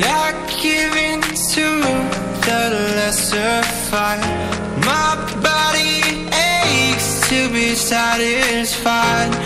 that I give in to the lesser fight. My body aches to be satisfied.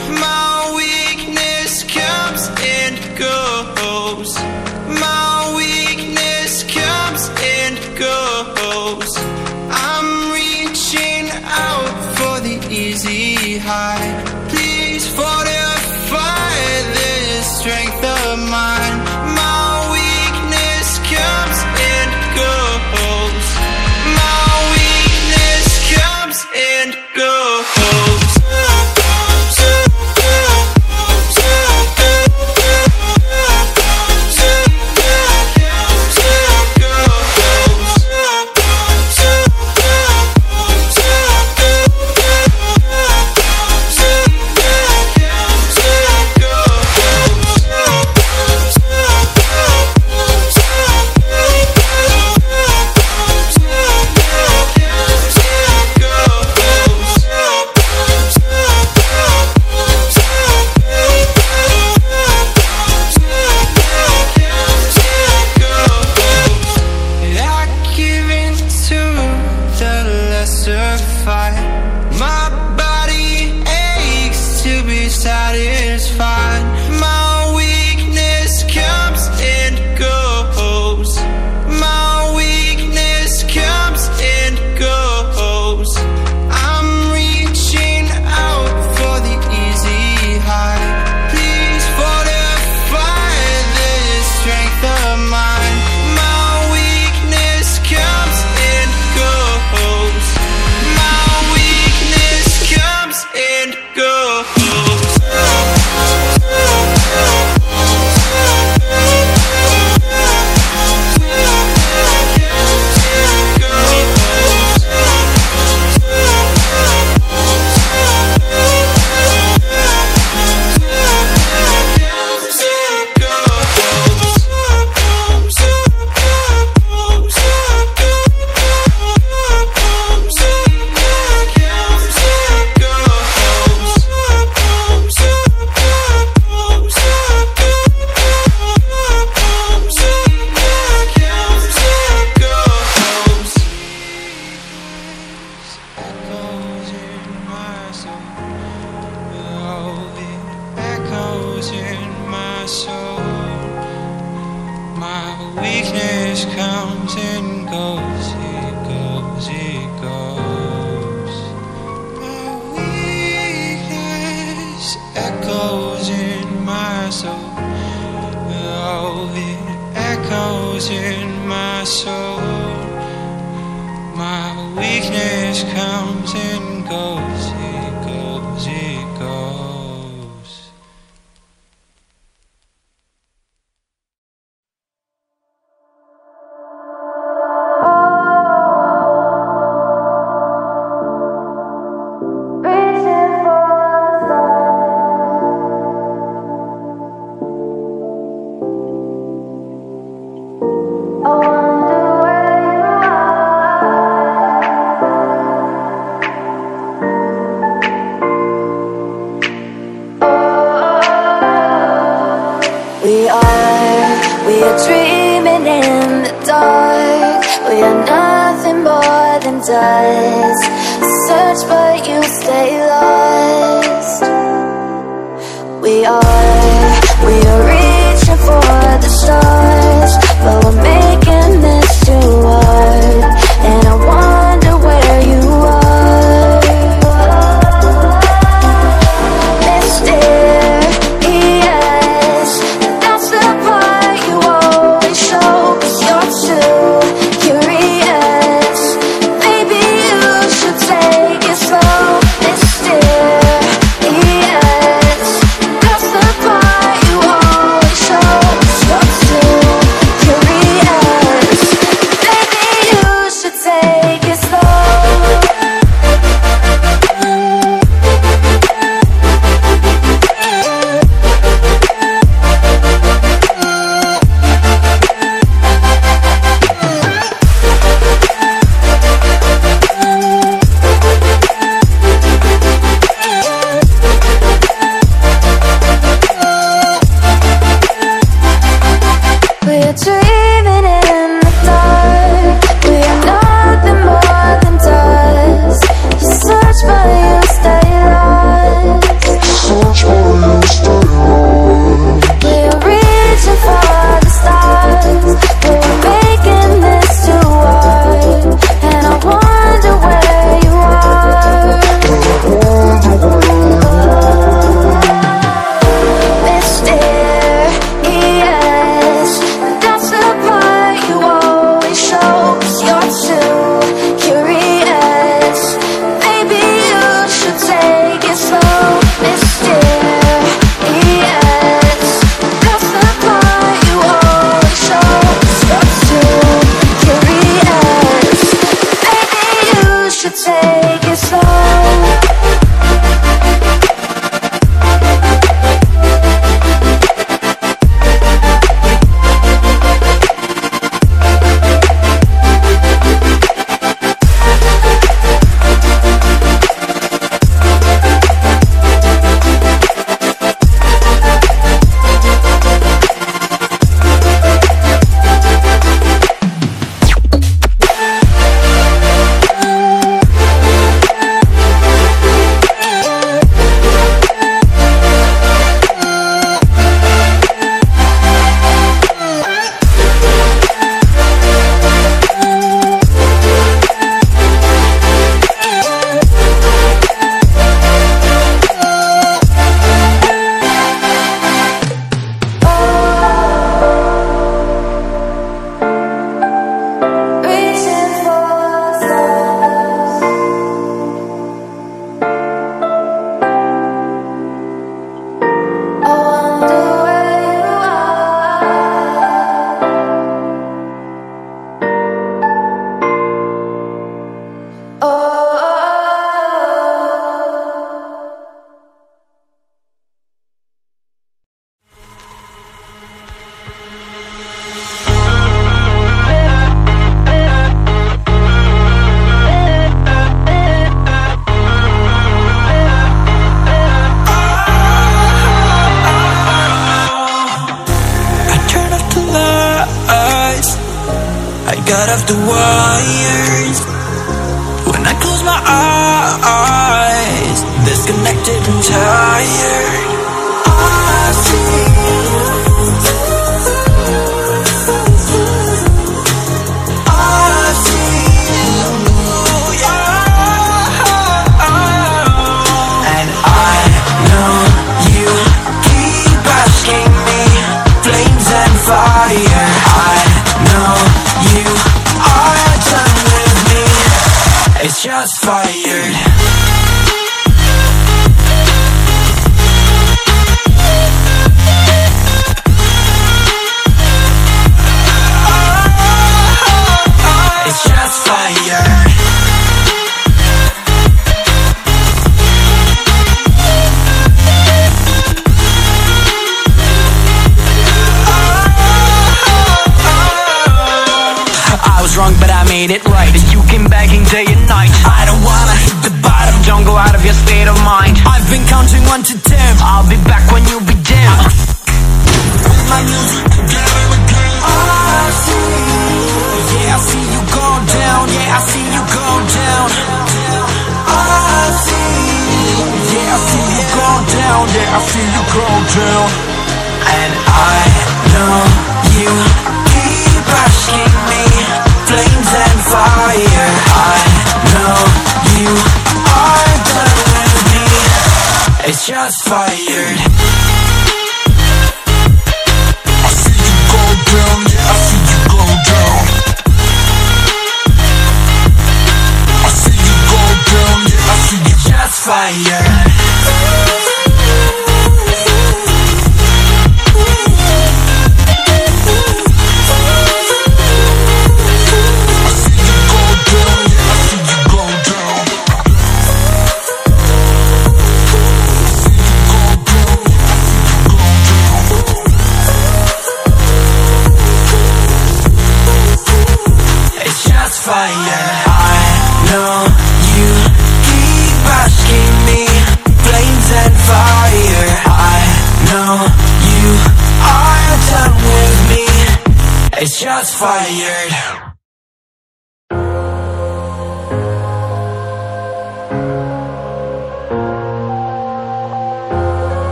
Just fired.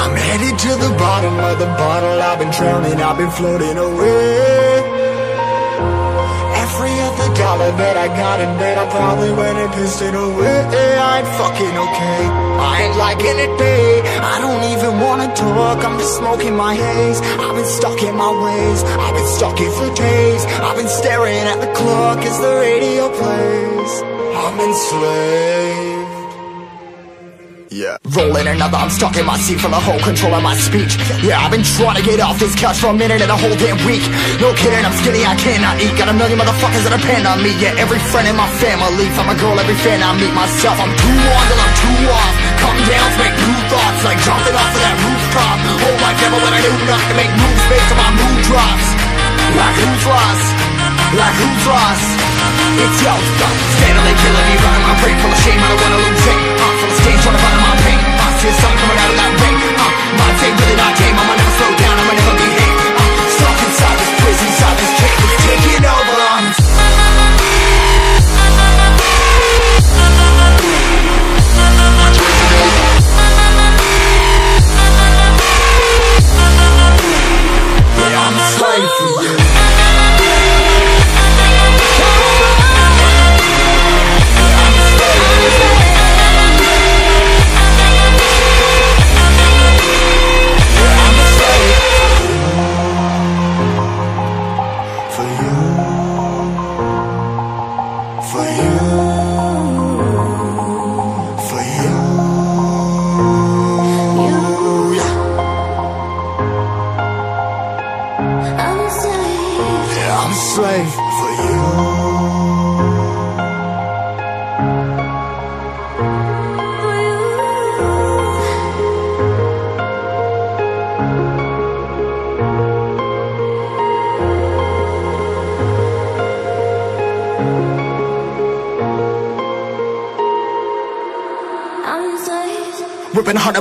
I'm headed to the bottom of the bottle. I've been drowning, I've been floating away. That I got in bed, I probably went and pissed it away. I ain't fucking okay. I ain't liking it, babe. I don't even wanna talk. I'm just smoking my haze. I've been stuck in my ways. I've been stuck here for days. I've been staring at the clock as the radio plays. I'm enslaved. Yeah. Rolling another, I'm stuck in my seat from the whole control of my speech. Yeah, I've been trying to get off this couch for a minute and a whole damn week. No kidding, I'm skinny, I cannot eat. Got a million motherfuckers that depend on me. Yeah, every friend in my family. From a girl, every fan I meet myself. I'm too on till I'm too off. Come down to make new thoughts, like jumping off of that rooftop. Whole life never when I do nothing to make moves based on my mood drops. Like who's lost? Like who's lost? It's yo, Steadily killing me, running my brain full of shame I don't wanna lose it uh, Full of stage, trying to find my pain I see the sun coming out of that rain uh, My day really not tame I'ma never slow down, I'ma never behave uh, Stuck inside this prison, inside this cage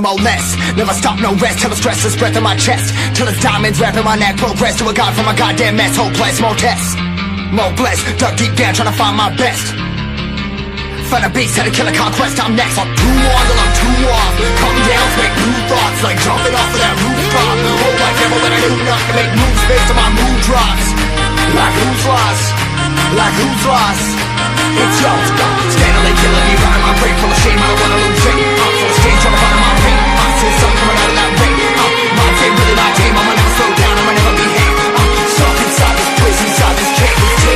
more less. Never stop, no rest, till the stress is breath in my chest. Till it's diamonds wrapping my neck, progress to a god from a goddamn mess. Hopeless, more tests, more blessed. Dug deep down, trying to find my best. Find a beast, had to kill conquest, I'm next. I'm too on till I'm too off. Calm down, make new thoughts, like jumping off of that rooftop. Hold my devil, but I do not to make moves based on my mood drops. Like who's lost? Like who's lost? It's yours. Steadily killing me, running my brain full of shame. I don't wanna lose it. I'm full of stage, to find my I'm coming out of that rain uh, My fate, really my game I'ma never slow down, I'ma never behave. I'm stuck inside this prison, inside this cage.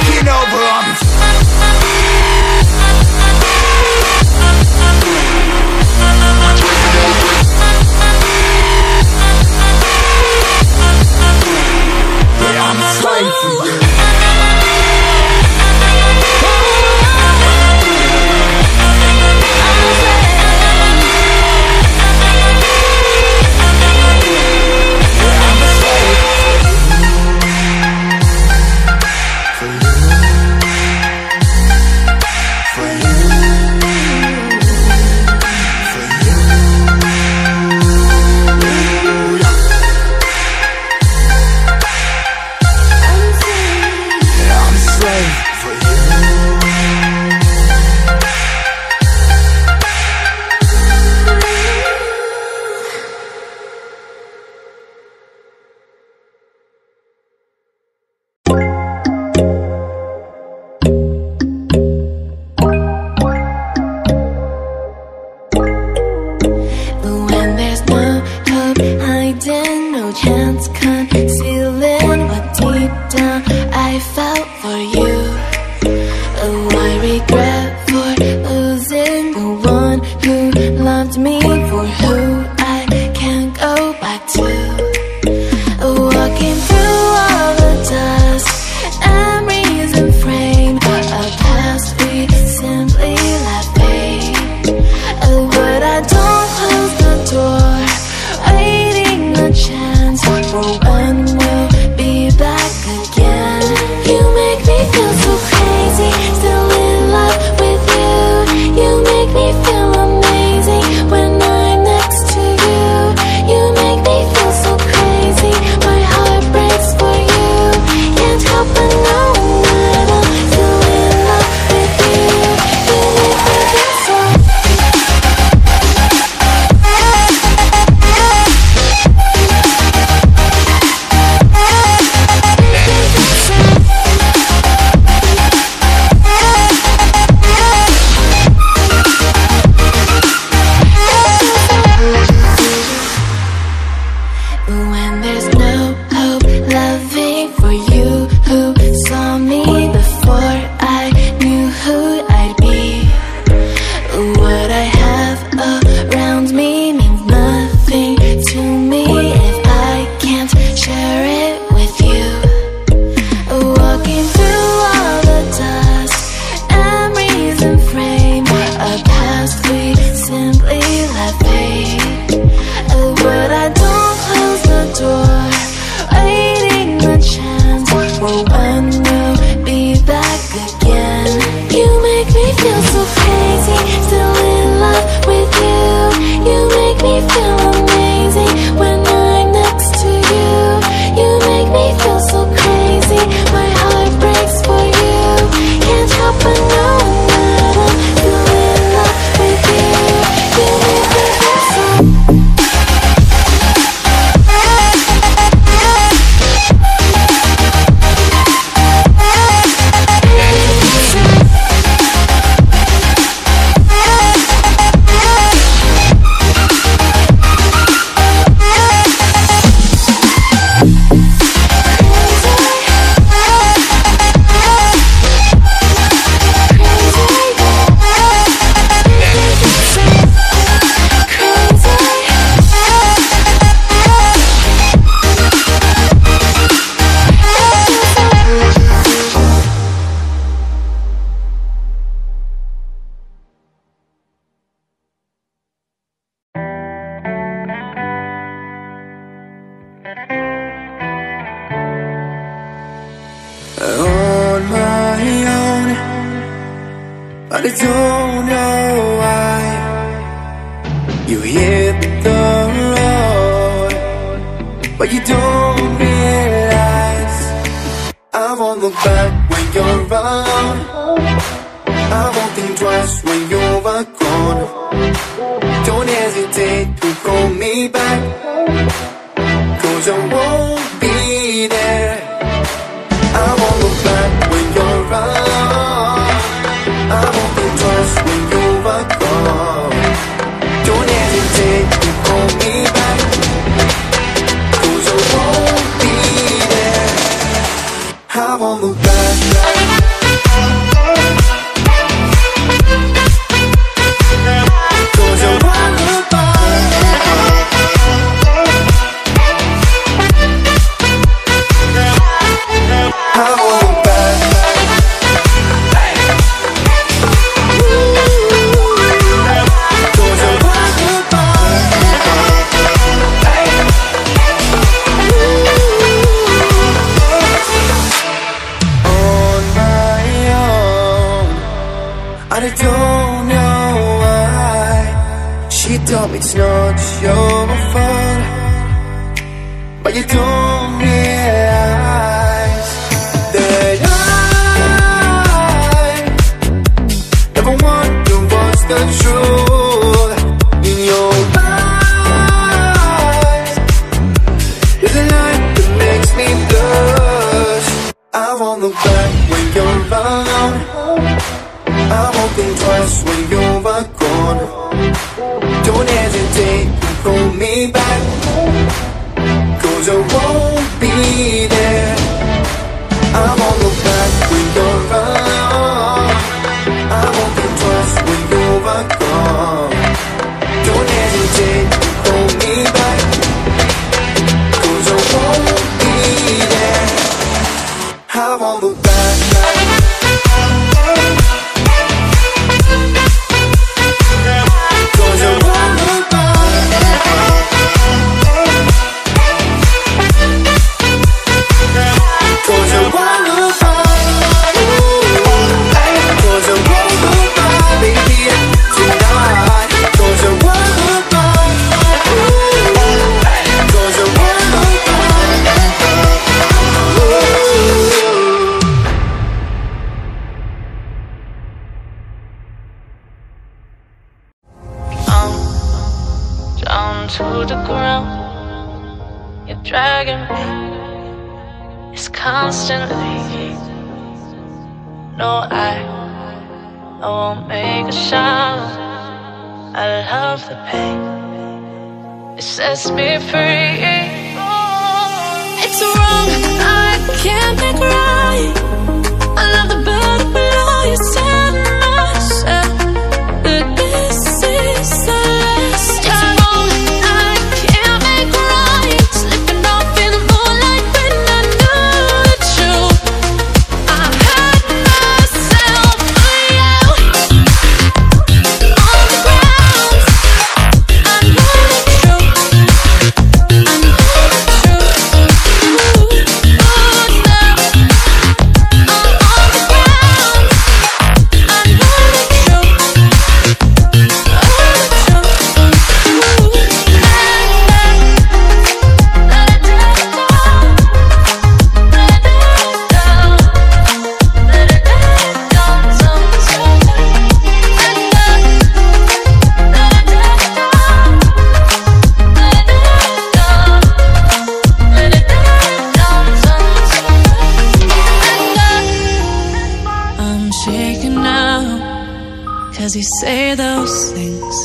you're my fun, but you don't. taken now. Cause you say those things,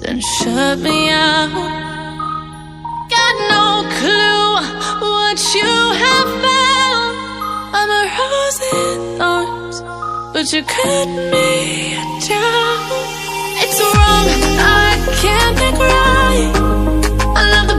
then shut me out. Got no clue what you have found. I'm a rose in thorns, but you cut me down. It's wrong, I can't be right. I love the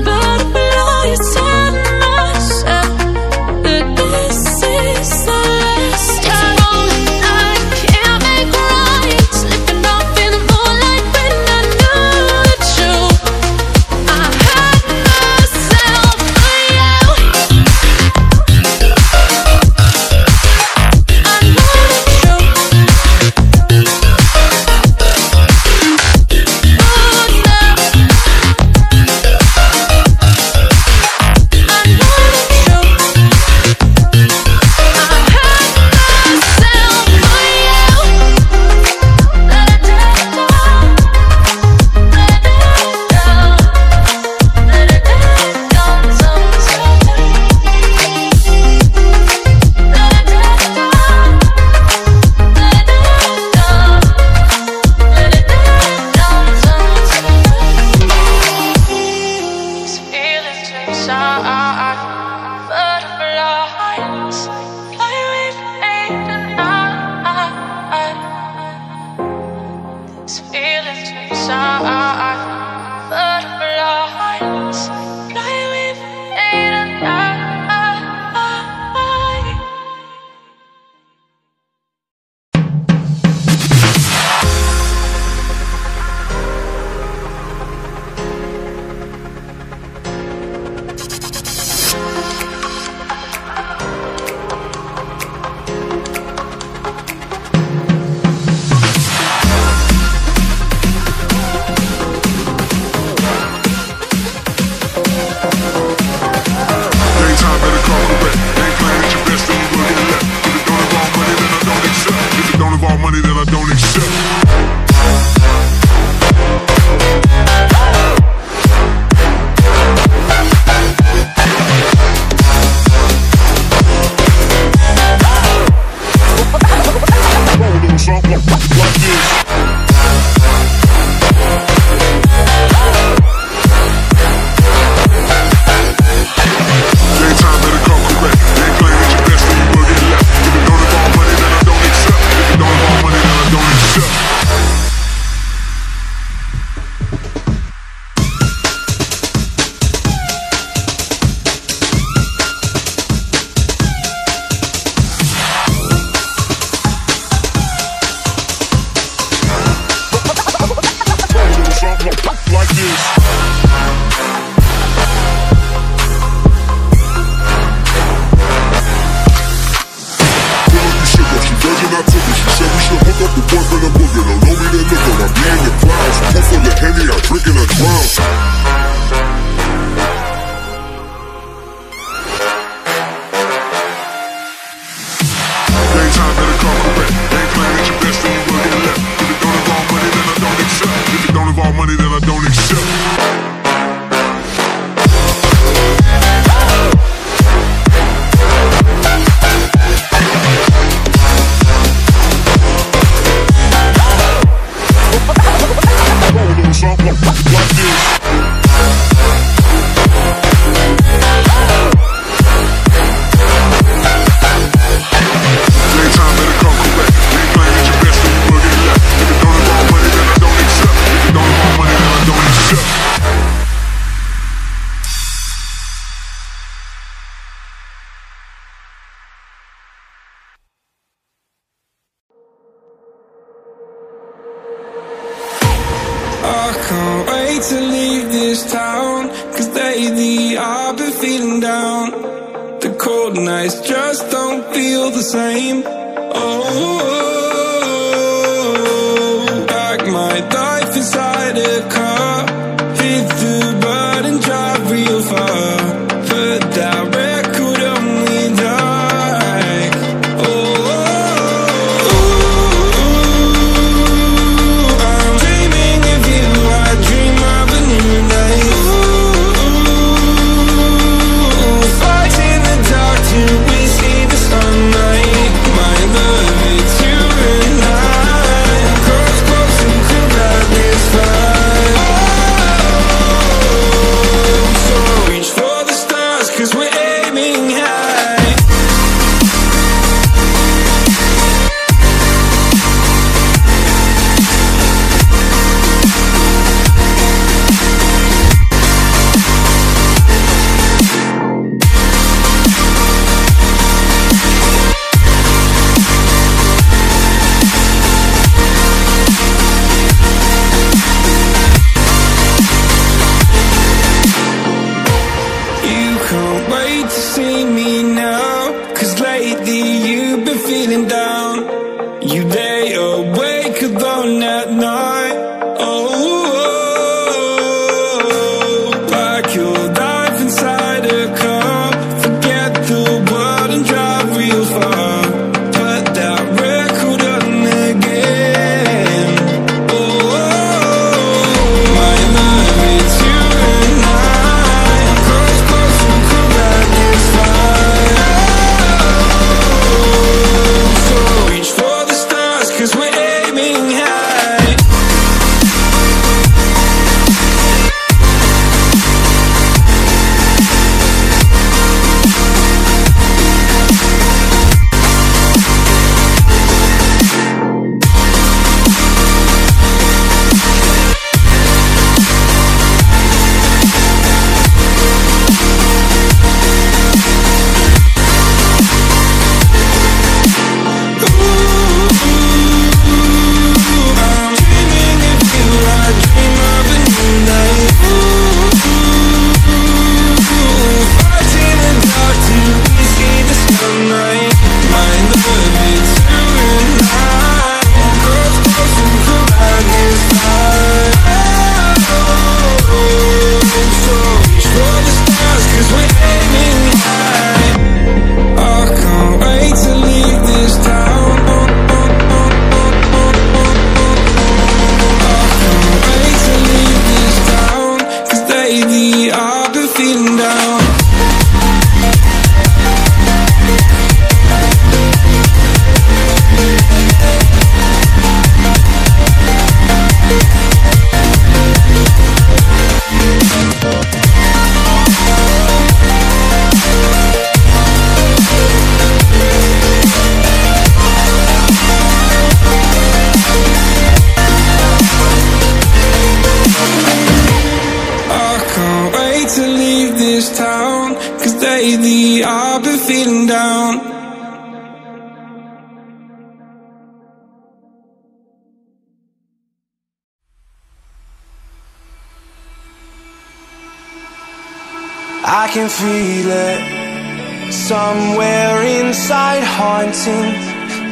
can feel it somewhere inside, haunting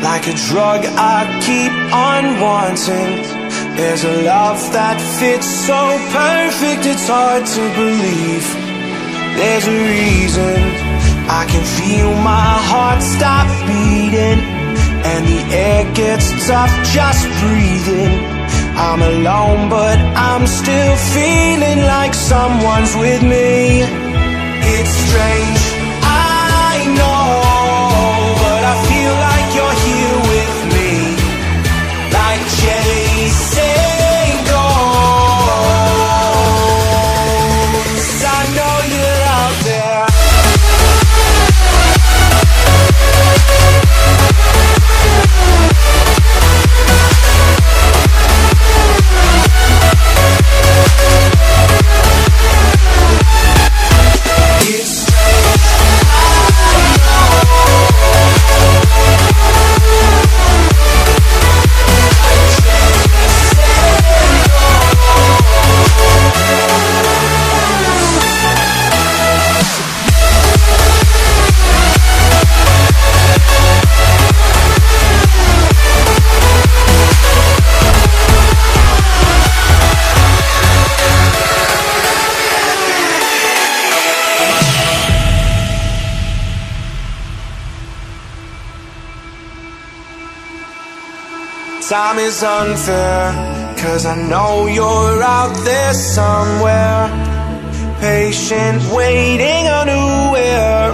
like a drug. I keep on wanting. There's a love that fits so perfect, it's hard to believe. There's a reason I can feel my heart stop beating, and the air gets tough just breathing. I'm alone, but I'm still feeling like someone's with me. It's strange, is unfair, cause I know you're out there somewhere. Patient, waiting unaware.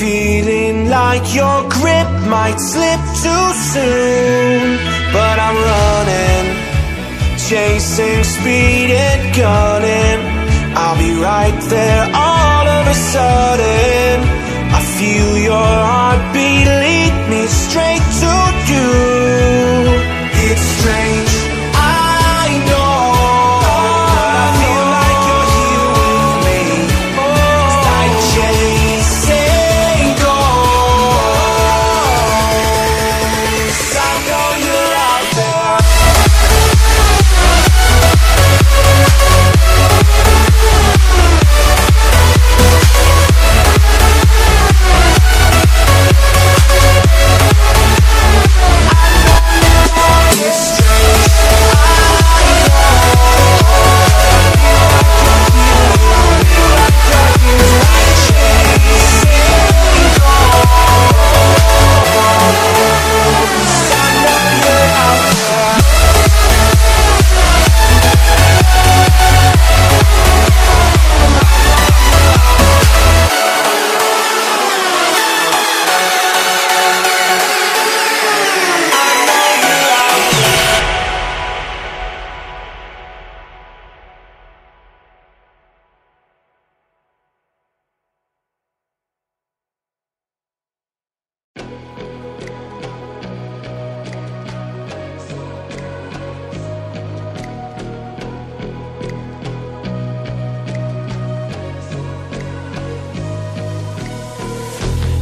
Feeling like your grip might slip too soon. But I'm running, chasing speed and gunning. I'll be right there all of a sudden. I feel your heartbeat lead me straight to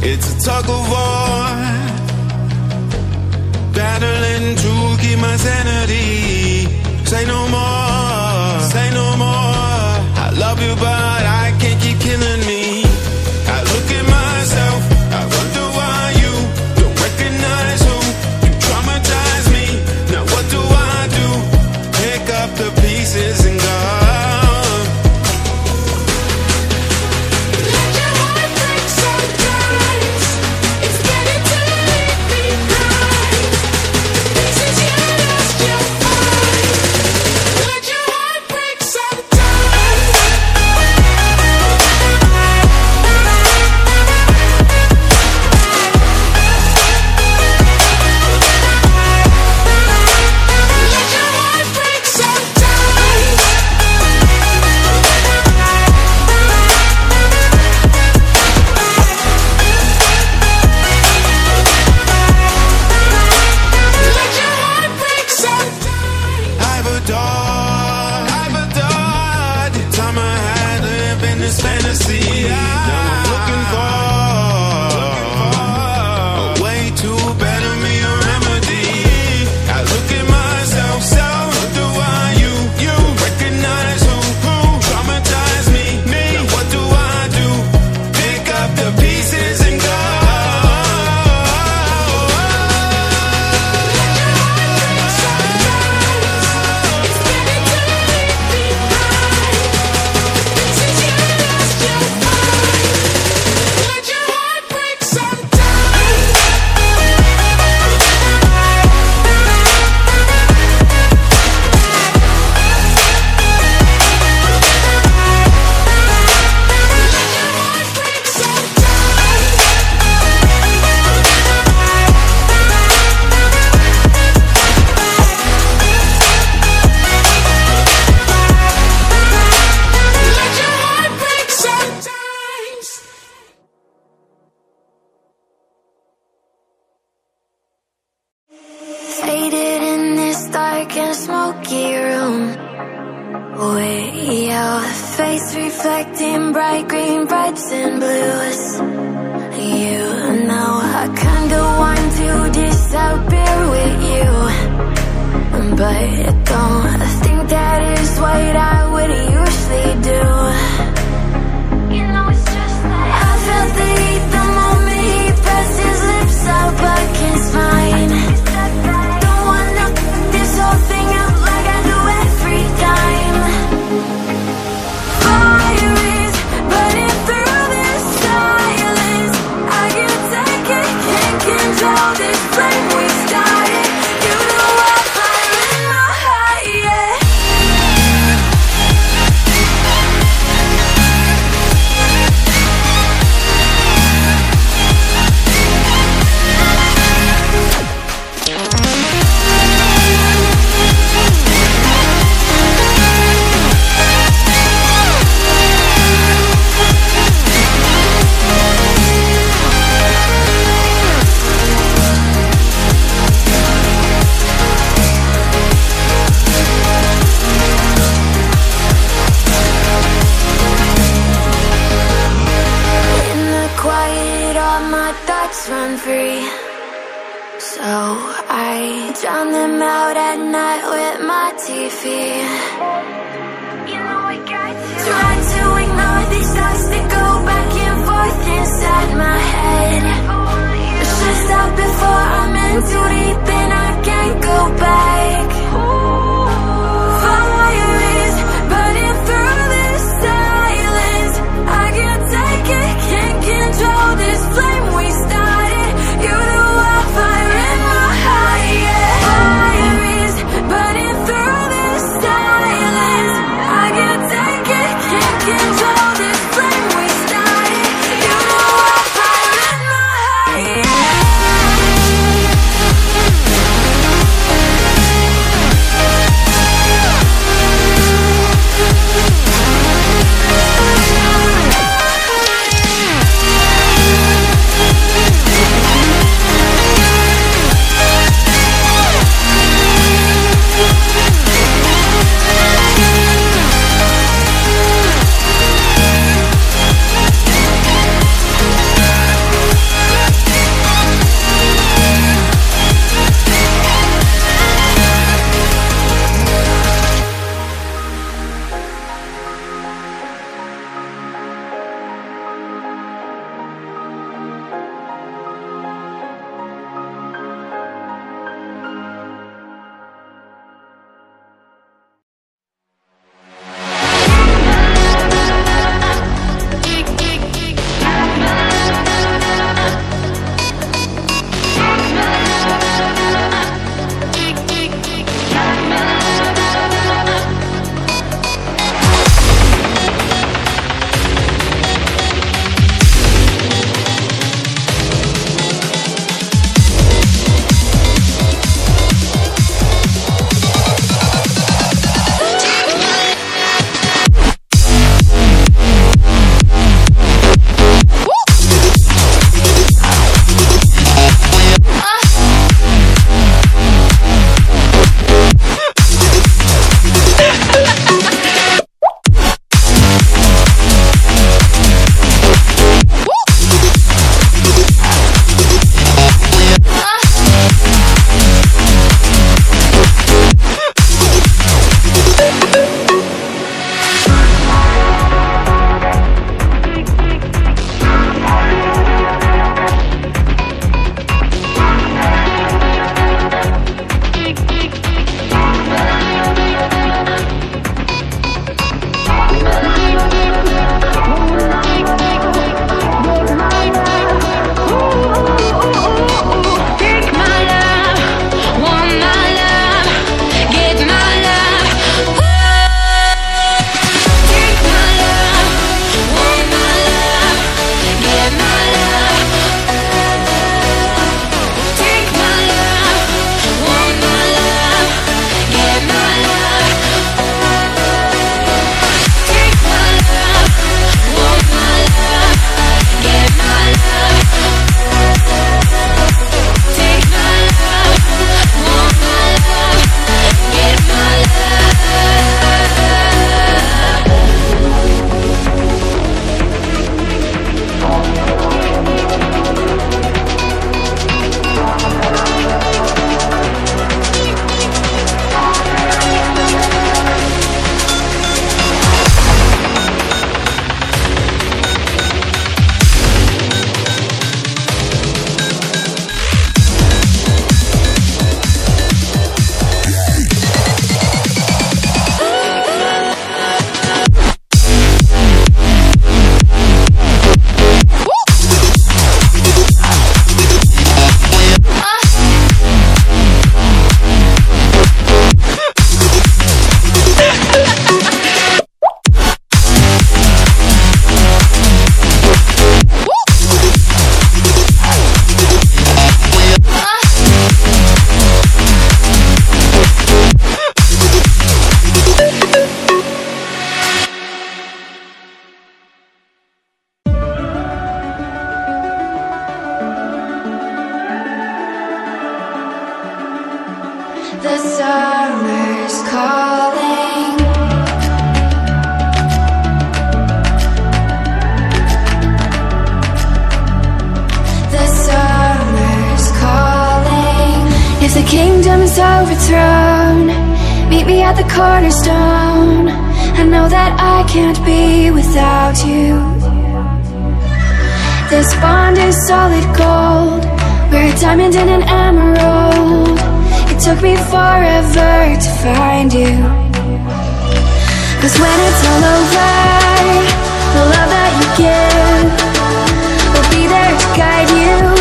It's a tug of war, battling to keep my sanity. Say no more, say no more. cornerstone I know that I can't be without you. This bond is solid gold. We're a diamond and an emerald. It took me forever to find you. Cause when it's all over The love that you give Will be there to guide you.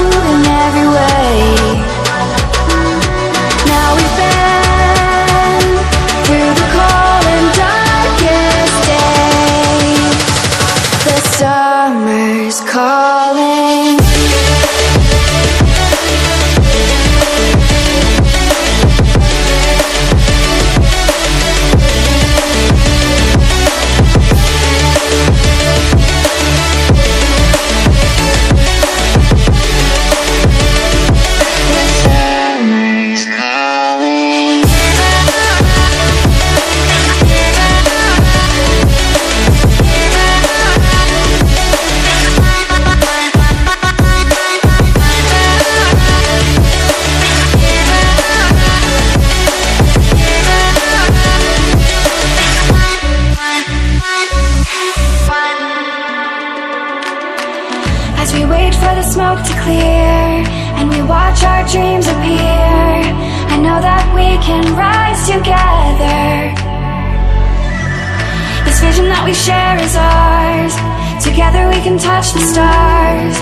can touch the stars.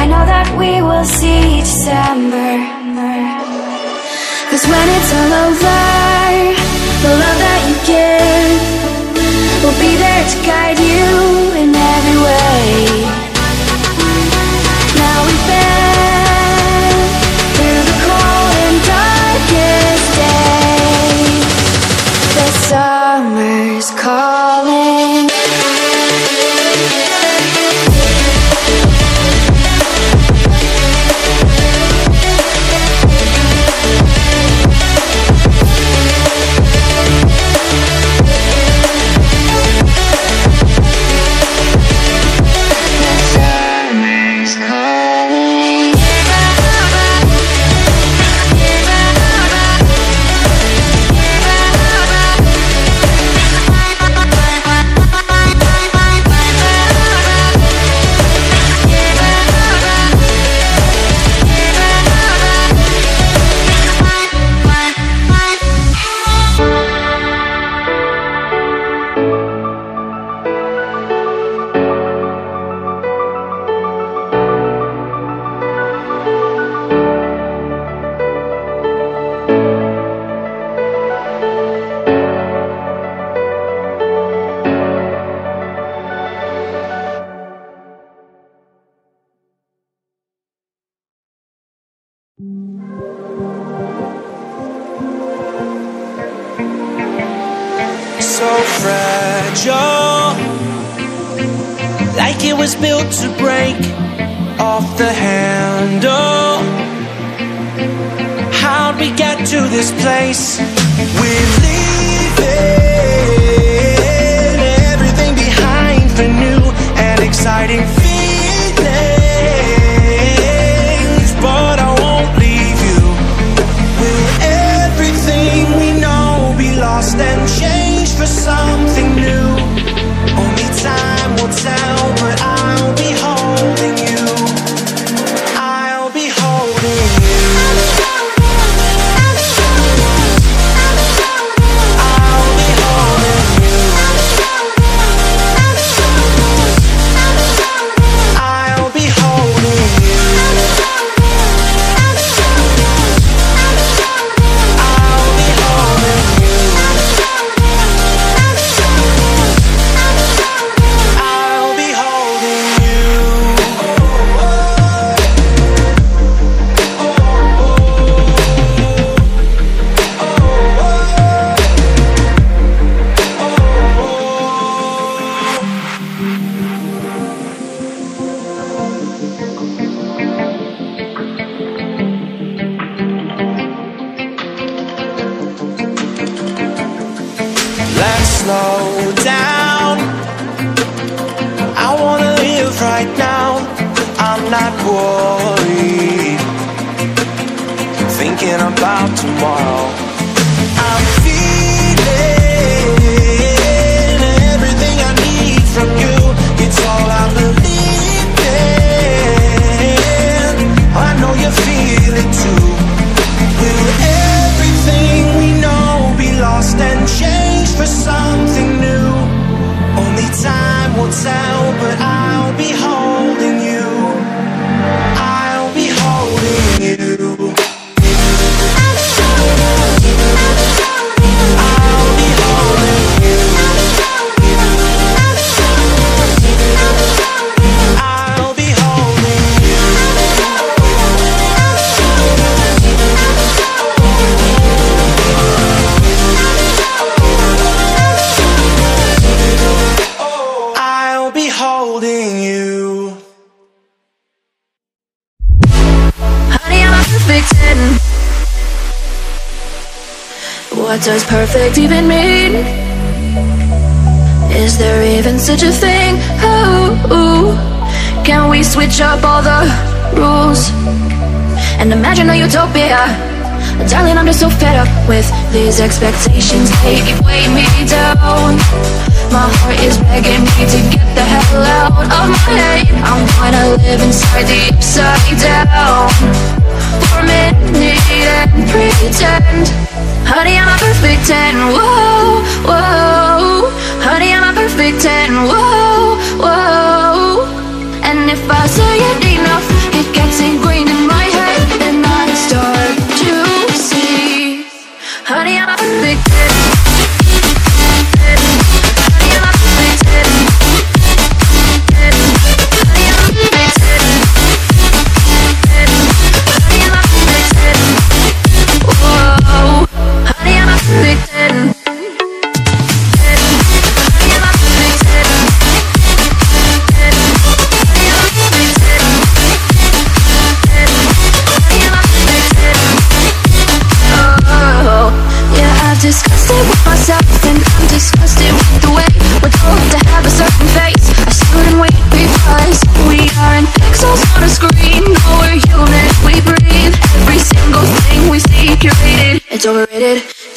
I know that we will see December. Cause when it's all over The love that you give Will be there to guide you. face with even mean? Is there even such a thing? Oh, can we switch up all the rules and imagine a utopia? Darling, I'm just so fed up with these expectations. They keep weighing me down. My heart is begging me to get the hell out of my head. I'm gonna live inside the upside down for a minute and pretend. Honey, I'm a perfect ten. Whoa, whoa. Honey, I'm a perfect ten. Whoa, whoa. And if I say it enough, it gets ingrained in my head, and I start to see. Honey, I'm a perfect ten.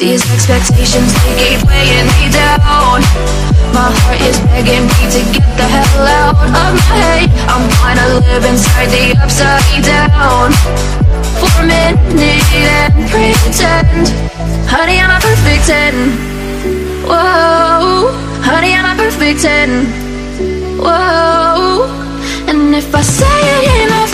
These expectations, they keep weighing me down. My heart is begging me to get the hell out of my head. I'm gonna live inside the upside down. For a minute and pretend. Honey, I'm a perfect ten Whoa. Honey, I'm a perfect ten Whoa. And if I say it enough